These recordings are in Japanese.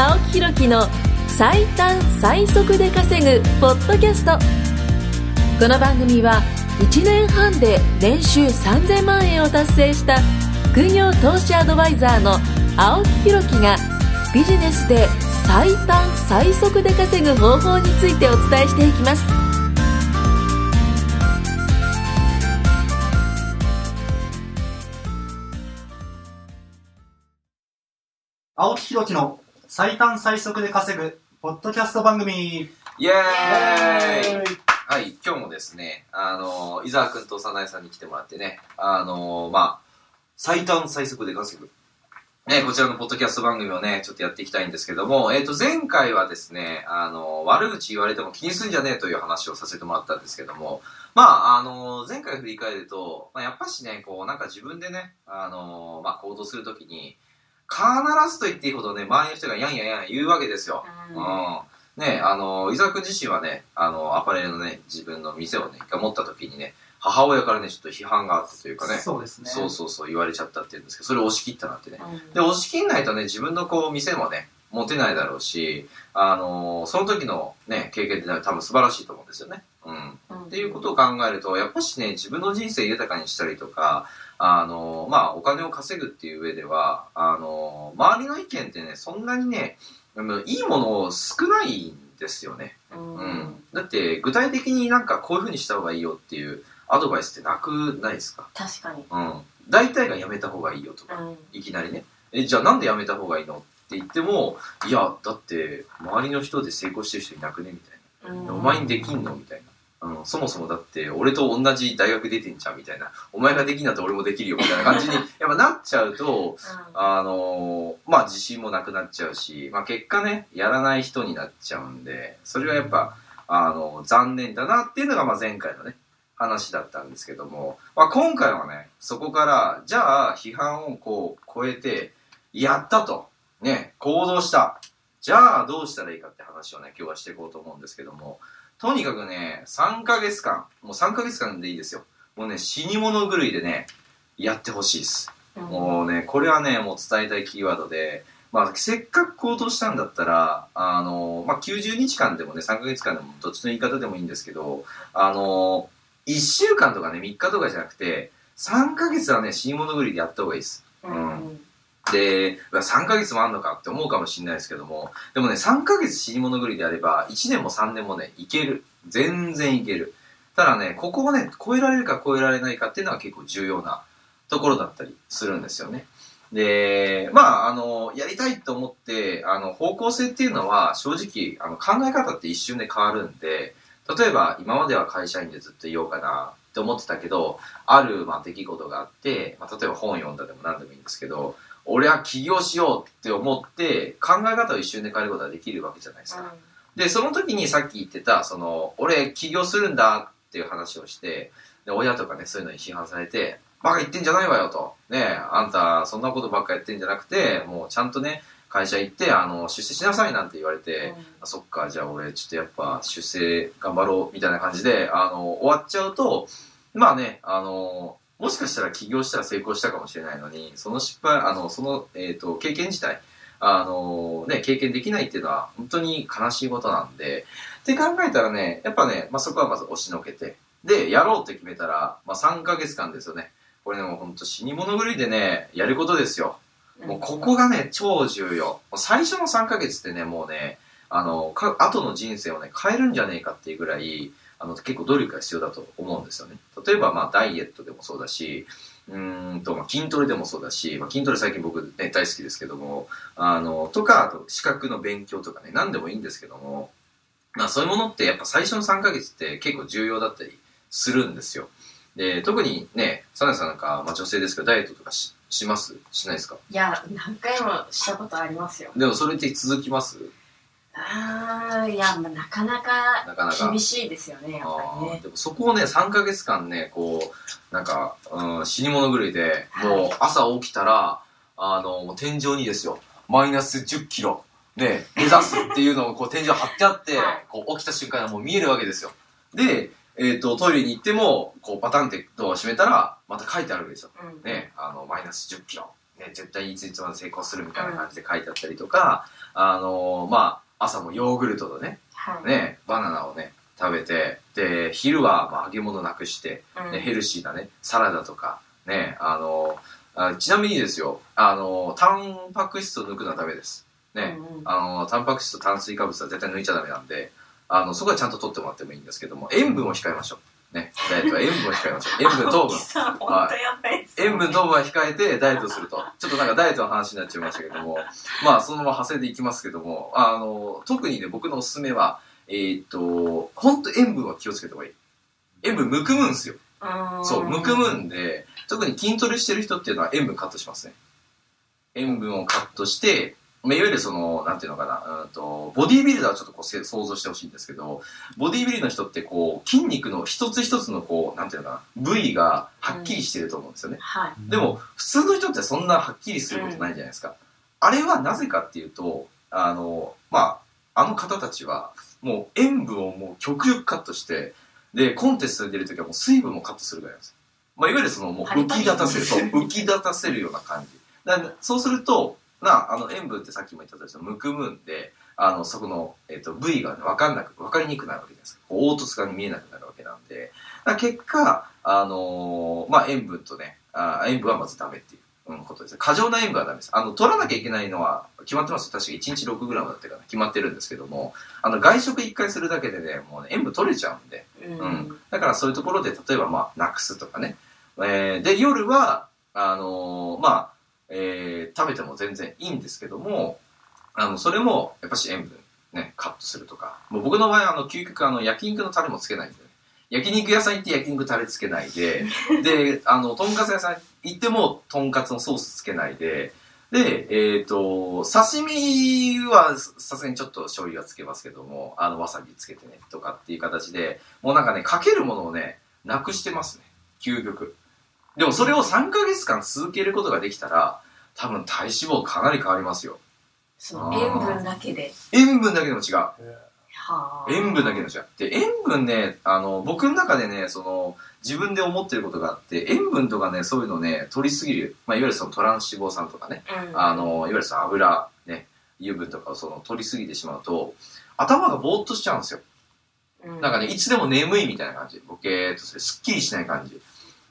青木ひろきの最短最速で稼ぐポッドキャスト。この番組は1年半で年収3000万円を達成した副業投資アドバイザーの青木ひろきがビジネスで最短最速で稼ぐ方法についてお伝えしていきます。青木ひろきの最短最速で稼ぐポッドキャスト番組。イエーイ。はい、今日もですね、あの、伊沢くんと早苗さんに来てもらってね、あの、まあ、最短最速で稼ぐ。ね、こちらのポッドキャスト番組をね、ちょっとやっていきたいんですけども、えっ、と、前回はですね、あの、悪口言われても気にすんじゃねえという話をさせてもらったんですけども、まあ、あの、前回振り返ると、まあ、やっぱしね、こう、なんか自分でね、あの、まあ、行動するときに、必ずと言っていいほどね、周りの人がやんやんやん言うわけですよ。うんね、あの、伊沢自身はね、あの、アパレルのね、自分の店をね、一回持った時にね、母親からね、ちょっと批判があったというかね、そうですねそうそうそう言われちゃったっていうんですけど、それを押し切ったなってね。で、押し切んないとね、自分のこう、店もね、持てないだろうし、あのその時のね、経験って多分素晴らしいと思うんですよね。うん。っていうことを考えると、やっぱしね、自分の人生豊かにしたりとか、あのまあ、お金を稼ぐっていう上では、あの周りの意見ってね、そんなにね、いいもの少ないんですよね。うん。だって、具体的になんかこういう風にした方がいいよっていうアドバイスってなくないですか？確かに。うん。大体がやめた方がいいよとか、いきなりね。え、じゃあなんでやめた方がいいのって言っても、いや、だって、周りの人で成功してる人いなくね？みたいな。お前にできんの？みたいな。うん、そもそもだって、俺と同じ大学出てんじゃんみたいな。お前ができんだって俺もできるよみたいな感じに、やっぱなっちゃうと、あのーまあ自信もなくなっちゃうし、まあ結果ね、やらない人になっちゃうんで、それはやっぱ、あの残念だなっていうのがまあ前回のね、話だったんですけども、まあ今回はね、そこから、じゃあ批判をこう超えて、やったと。ね、行動した。じゃあどうしたらいいかって話をね、今日はしていこうと思うんですけども、とにかくね、3ヶ月間、もう3ヶ月間でいいですよ。もうね、死に物狂いでね、やってほしいです。もうね、これはね、もう伝えたいキーワードで、まあ、せっかく行動したんだったら、あの、まあ、90日間でもね、3ヶ月間でも、どっちの言い方でもいいんですけど、あの、1週間とかね、3日とかじゃなくて、3ヶ月はね、死に物狂いでやった方がいいです。うん。で、うわ3ヶ月もあんのかって思うかもしれないですけども、でもね、3ヶ月死に物狂いであれば、1年も3年もね、いける。全然いける。ただね、ここをね、超えられるか超えられないかっていうのが結構重要なところだったりするんですよね。で、まあ、あの、やりたいと思って、あの、方向性っていうのは、正直、あの、考え方って一瞬で変わるんで、例えば、今までは会社員でずっといようかなって思ってたけど、ある、まあ、出来事があって、まあ、例えば本読んだでも何でもいいんですけど、俺は起業しようって思って、考え方を一瞬で変えることができるわけじゃないですか。で、その時にさっき言ってた、その、俺起業するんだっていう話をして、で、親とかね、そういうのに批判されて、バカ言ってんじゃないわよと。ねえ、あんた、そんなことばっかやってんじゃなくて、もうちゃんとね、会社行って、あの、出世しなさいなんて言われて、あそっか、じゃあ俺、ちょっとやっぱ、出世頑張ろう、みたいな感じで、あの、終わっちゃうと、まあね、あの、もしかしたら起業したら成功したかもしれないのに、その失敗、あの、その、えっ、と、経験自体、あのね、経験できないっていうのは本当に悲しいことなんで、って考えたらね、やっぱね、まあ、そこはまず押しのけて、で、やろうって決めたら、まあ、3ヶ月間ですよね。これね、もう本当死に物狂いでね、やることですよ。もうここがね、超重要。最初の3ヶ月ってね、もうね、あの、か後の人生をね、変えるんじゃねえかっていうぐらい、あの、結構努力が必要だと思うんですよね。例えば、まあ、ダイエットでもそうだし、うーんと、まあ、筋トレでもそうだし、まあ、筋トレ最近僕ね、大好きですけども、あの、とか、あと、資格の勉強とかね、何でもいいんですけども、まあ、そういうものってやっぱ最初の3ヶ月って結構重要だったりするんですよ。で、特にね、サナさんなんか、まあ、女性ですけど、ダイエットとかしします？しないですか？いや、何回もしたことありますよ。でもそれって続きます？あー、いや、まあ、なかなか厳しいですよね、やっぱりね。あーでもそこをね、3ヶ月間ね、こう、なんか、うん、死に物狂いで、はいもう朝起きたら、あの、天井にですよ、マイナス10キロ、ね、目指すっていうのをこう天井貼ってあって、はいこう起きた瞬間にもう見えるわけですよ。で、えっ、と、トイレに行っても、こうパタンってドアを閉めたら、また書いてあるわけですよ。うんね、あの、マイナス10キロ。ね、絶対にいついつまで成功するみたいな感じで書いてあったりとか、あのーまあ、朝もヨーグルトとね、はい。ね、バナナをね、食べて、で、昼はまあ揚げ物なくして、うんね、ヘルシーなね、サラダとか、ね、あのーあちなみにですよ、あのータンパク質を抜くのはダメです。ね、うんうんあのータンパク質と炭水化物は絶対抜いちゃダメなんで、あの、そこはちゃんと取ってもらってもいいんですけども、塩分を控えましょう。ね、ダイエットは塩分を控えましょう。塩分、糖分青木。さん、本当やばい塩分、糖分は控えてダイエットすると。ちょっとなんかダイエットの話になっちゃいましたけども、まあそのまま派生でいきますけども、あの、特にね、僕のおすすめは、えーっと、ほんと塩分は気をつけた方がいい。塩分むくむんすよ。うんそう、むくむんで、特に筋トレしてる人っていうのは塩分カットしますね。塩分をカットして、まあ、いわゆるその、なんていうのかな、うんと、ボディービルダーはちょっとこうせ想像してほしいんですけど、ボディービルの人ってこう、筋肉の一つ一つのこう、なんていうのかな、部位がはっきりしてると思うんですよね。はい。でも、普通の人ってそんなはっきりすることないじゃないですか。あれはなぜかっていうと、あの、まあ、あの方たちは、もう塩分をもう極力カットして、で、コンテストに出るときはもう水分もカットするぐらいなんですよ。まあ、いわゆるその、もう浮き立たせる、そう、浮き立たせるような感じ。そうすると、な、あの、塩分ってさっきも言ったとおり、むくむんで、あの、そこの、えっ、と、部位がね、わかんなく、わかりにくくなるわけです。凹凸が見えなくなるわけなんで、結果、あのーまあ、塩分とね、あ塩分はまずダメっていう、うん、ことですね。過剰な塩分はダメです。あの、取らなきゃいけないのは決まってます確か1日 6g だったかな、決まってるんですけども、あの、外食1回するだけでね、もうね、塩分取れちゃうんで、うんうんだからそういうところで、例えばまあ、なくすとかね。えーで、夜は、あのーまあ、えー食べても全然いいんですけども、あの、それも、やっぱし塩分ね、カットするとか。もう僕の場合、あの、究極、あの、焼肉のタレもつけないんでね。焼肉屋さん行って焼肉タレつけないで、で、あの、とんかつ屋さん行っても、とんかつのソースつけないで、で、えっ、と、刺身はさすがにちょっと醤油はつけますけども、あの、わさびつけてね、とかっていう形で、もうなんかね、かけるものをね、なくしてますね。究極。でもそれを3ヶ月間続けることができたら、多分体脂肪かなり変わりますよ。その塩分だけで。塩分だけでも違う。はあ塩分だけの違う。で、塩分ね、あの、僕の中でね、その、自分で思ってることがあって、塩分とかね、そういうのね、取りすぎる。まあ、いわゆるそのトランス脂肪酸とかね、うんあの、いわゆるその油、ね、油分とかをその取りすぎてしまうと、頭がぼーっとしちゃうんですよ。うんなんかね、いつでも眠いみたいな感じ。ボケーっとする。すっきりしない感じ。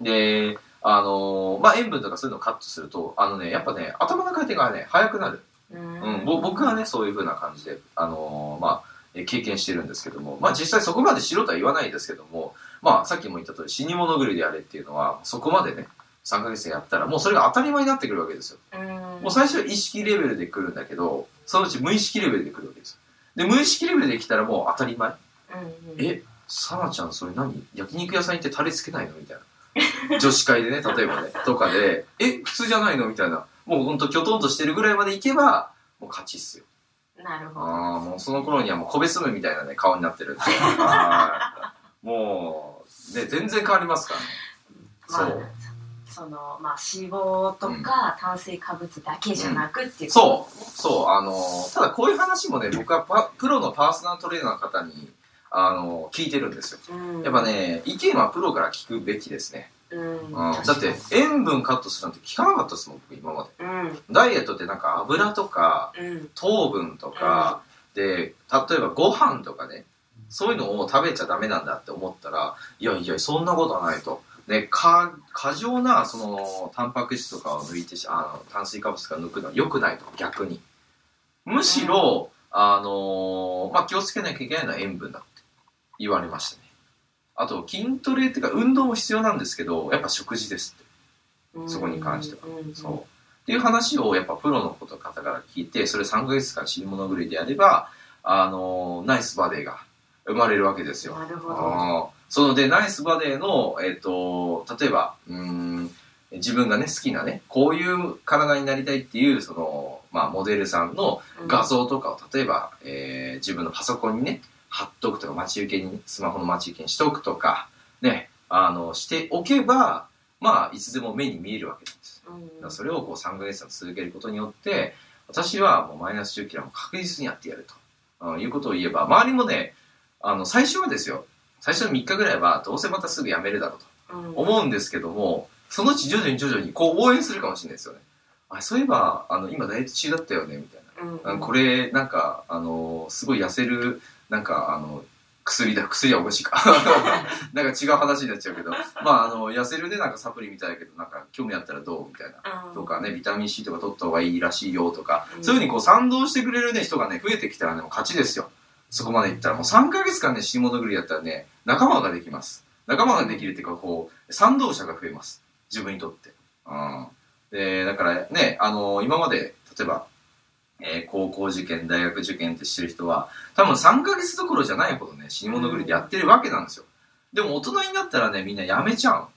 で、あのまあ、塩分とかそういうのをカットすると、あのね、やっぱね、頭の回転がね、速くなる。うんうん、ぼ僕はね、そういう風な感じで、あのーまあ、え経験してるんですけども、まあ実際そこまでしろとは言わないですけども、まあさっきも言った通り死に物狂いでやれっていうのは、そこまでね、3ヶ月でやったらもうそれが当たり前になってくるわけですよ。うんもう最初は意識レベルで来るんだけど、そのうち無意識レベルで来るわけですよ。で、無意識レベルで来たらもう当たり前。うんえ、サナちゃんそれ何？焼肉屋さん行ってタレつけないの？みたいな。女子会でね、例えばね、とかで、え、普通じゃないのみたいな。もうほんときょとんとしてるぐらいまで行けば、もう勝ちっすよ。なるほど。ああ、もうその頃にはもう米粒みたいなね、顔になってるんで。はい。もう、ね、全然変わりますからね。まあそう。その、まあ、脂肪とか炭水化物だけじゃなくっていうそう、そう、あの、ただこういう話もね、僕はパプロのパーソナルトレーナーの方に、あの、聞いてるんですよ。う。うん、やっぱね、意見はプロから聞くべきですね。うん、うん、だって、塩分カットするなんて聞かなかったですもん、僕今まで。うん、ダイエットってなんか油とかうん、糖分とか、で、例えばご飯とかね、そういうのを食べちゃダメなんだって思ったら、いやいや、そんなことはないと。ね、か過剰な、その、タンパク質とかを抜いてし、あの、炭水化物とか抜くのは良くないと、逆に。むしろ、あのまあ、気をつけなきゃいけないのは塩分だ言われましたね。あと、筋トレっていうか、運動も必要なんですけど、やっぱ食事ですって。うんそこに関してはうん、そう。っていう話をやっぱプロの方から聞いて、それ3ヶ月間死に物狂いでやれば、あのナイスバデーが生まれるわけですよ。なるほど。そので、ナイスバデーの、えっ、と、例えば、うーん、自分がね、好きなね、こういう体になりたいっていう、その、まあ、モデルさんの画像とかを、例えば、えー自分のパソコンにね、貼っとくとか、待ち受けに、スマホの待ち受けにしとくとか、ね、あの、しておけば、まあ、いつでも目に見えるわけなんです。うん、それをこう3ヶ月間続けることによって、私はもうマイナス10キロも確実にやってやると、うんいうことを言えば、周りもね、あの、最初はですよ、最初の3日ぐらいはどうせまたすぐやめるだろうとうん、思うんですけども、そのうち徐々に徐々にこう応援するかもしれないですよね。あそういえばあの今ダイエット中だったよねみたいな、うん。これなんかあのすごい痩せるなんかあの薬だ薬はおかしいか。なんか違う話になっちゃうけど。まああの痩せるねなんかサプリみたいだけどなんか興味あったらどうみたいな。うんとかねビタミン C とか取った方がいいらしいよとか、うん。そういうふうにこう賛同してくれるね人がね増えてきたらね勝ちですよ。そこまでいったら。もう3ヶ月間ね死に物狂いやったらね仲間ができます。仲間ができるっていうかこう賛同者が増えます。自分にとって。うん。でだからねあの今まで例えばえー高校受験大学受験ってしてる人は多分3ヶ月どころじゃないほどね死に物狂いでやってるわけなんですよ。でも大人になったらねみんなやめちゃう。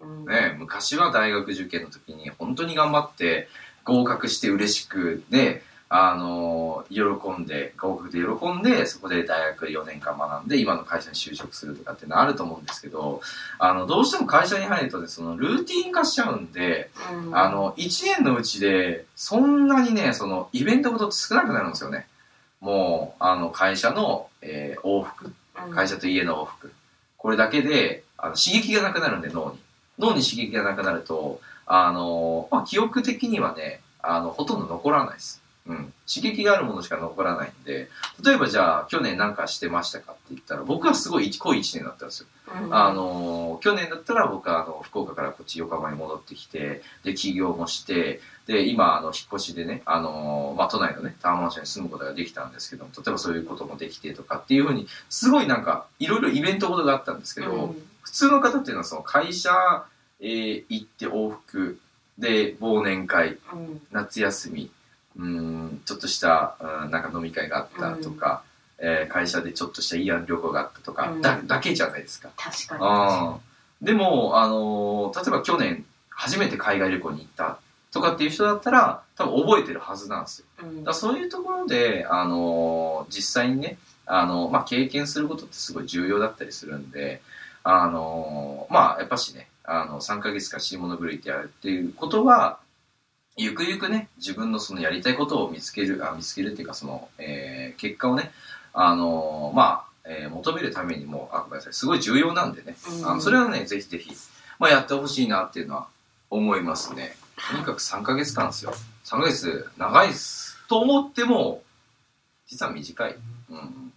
うん。ね、昔は大学受験の時に本当に頑張って合格して嬉しくね、あの喜んで合格で喜んでそこで大学4年間学んで今の会社に就職するとかっていうのあると思うんですけどあのどうしても会社に入るとねそのルーティン化しちゃうんで、うん。あの1年のうちでそんなにねそのイベントごとって少なくなるんですよね。もうあの会社の、えー往復うん。会社と家の往復。これだけであの刺激がなくなるんで脳に。脳に刺激がなくなるとあの、まあ、記憶的にはねあのほとんど残らないです、うん、刺激があるものしか残らないんで例えばじゃあ去年何かしてましたかって言ったら僕はすごい濃い1年だったんですよ。うん。あの去年だったら僕はあの福岡からこっち横浜に戻ってきてで起業もしてで今あの引っ越しでねあの、まあ、都内のねタワーマンションに住むことができたんですけども例えばそういうこともできてとかっていうふうにすごいなんかいろいろイベントごとがあったんですけど、うん。普通の方っていうのはその会社、えー行って往復で忘年会うん。夏休みうーんちょっとした、うん、なんか飲み会があったとか、えー会社でちょっとした慰安旅行があったとか、うん。だだけじゃないですか。確かに。あーでも、あのー例えば去年初めて海外旅行に行ったとかっていう人だったら多分覚えてるはずなんですよ。うん。だそういうところで、あのー実際にね、あのまあ、経験することってすごい重要だったりするんで、あのーまあやっぱしねあの3ヶ月間死に物狂いってやるっていうことはゆくゆくね自分のそのやりたいことを見つけるあ見つけるっていうかその、えー結果をね、あのーまあ、えー求めるためにもあごめんなさいすごい重要なんでね、うんあのそれはねぜひぜひ、まあ、やってほしいなっていうのは思いますね。とにかく3ヶ月間ですよ。3ヶ月長いです。と思っても、実は短い。うん。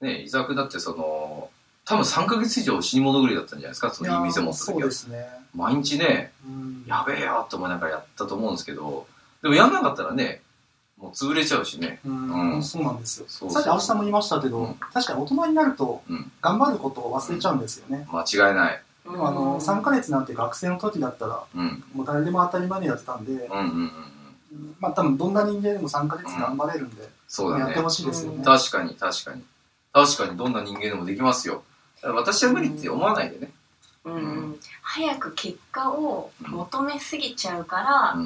ね伊沢くんだってその、多分3ヶ月以上死に物狂いだったんじゃないですか、その店持ったそ時は。うですね。毎日ね、うんやべえよって思いながらやったと思うんですけど、でもやんなかったらね、もう潰れちゃうしね。うんうんそうなんですよ。そうそうさっき青木さんも言いましたけど、うん確かに大人になるとうん頑張ることを忘れちゃうんですよね。間違いない。でもあの3ヶ月なんて学生の時だったらうん。もう誰でも当たり前にやってたんで、うんうんうんうん。うんまあ多分どんな人間でも3ヶ月頑張れるんで、そうだねやって。ほしいですよね。確かに確かに。確かにどんな人間でもできますよ。私は無理って思わないでね。うん。うん。早く結果を求めすぎちゃうから、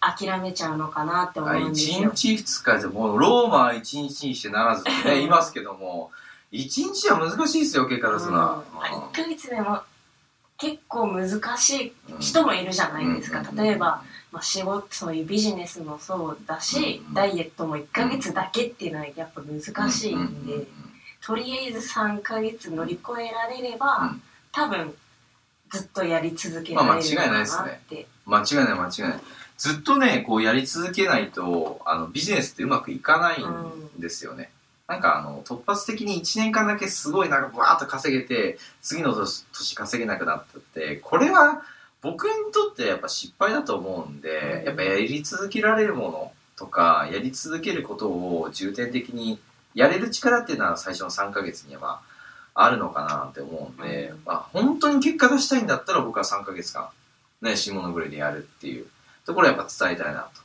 諦めちゃうのかなって思あ1うんですよ。日2日でもうローマは1日にしてならずね言いますけども1日は難しいですよ結果出すのは、うん。あ1ヶ月でも結構難しいうん。人もいるじゃないですか、うん。例えば、まあ、仕事そういうビジネスもそうだし、うん。ダイエットも1ヶ月だけっていうのはやっぱ難しいんで、とりあえず3ヶ月乗り越えられれば、うん多分ずっとやり続けられるのかなって、間違いない間違いないずっとねこうやり続けないとあのビジネスってうまくいかないんですよね、なんかあの突発的に1年間だけすごいなんかバーッと稼げて次の年年稼げなくなったってこれは僕にとってやっぱ失敗だと思うんで、うん。やっぱやり続けられるものとかやり続けることを重点的にやれる力っていうのは最初の3ヶ月にはまああるのかなって思うんで、うん。まあ、本当に結果出したいんだったら僕は3ヶ月間ね下のぐらいでやるっていうところをやっぱ伝えたいなと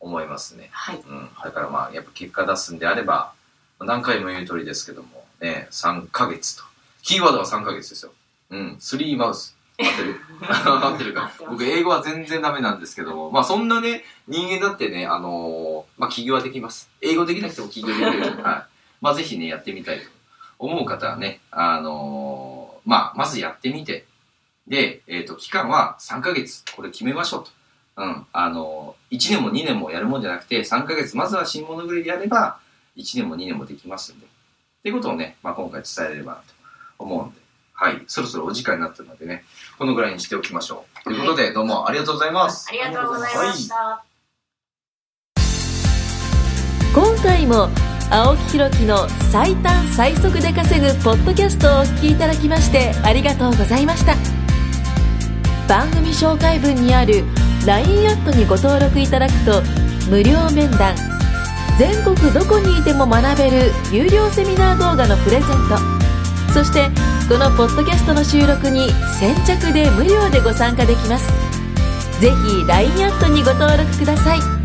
思いますね。はい。うん、だからまあやっぱ結果出すんであれば何回も言う通りですけどもね3ヶ月と。キーワードは3ヶ月ですよ。うん。3マウス。合ってる。合ってるか。僕英語は全然ダメなんですけどもまあそんなね人間だってねあのーまあ起業はできます。英語できなくても起業できる。はい。まあぜひねやってみたいと思う方はねあのーまあまずやってみてで、えっ、と、期間は3ヶ月。これ決めましょうと。うん。あの、1年も2年もやるもんじゃなくて、3ヶ月、まずは新物狂いでやれば、1年も2年もできますんで。っていうことをね、まあ、今回伝えれればなと思うんで。はい。そろそろお時間になったのでね、このぐらいにしておきましょう。ということで、どうもありがとうございます。ありがとうございました。今回も青木ひろきの最短最速で稼ぐポッドキャストをお聞きいただきましてありがとうございました。番組紹介文にある LINE アットにご登録いただくと無料面談全国どこにいても学べる有料セミナー動画のプレゼントそしてこのポッドキャストの収録に先着で無料でご参加できます。ぜひ LINE アットにご登録ください。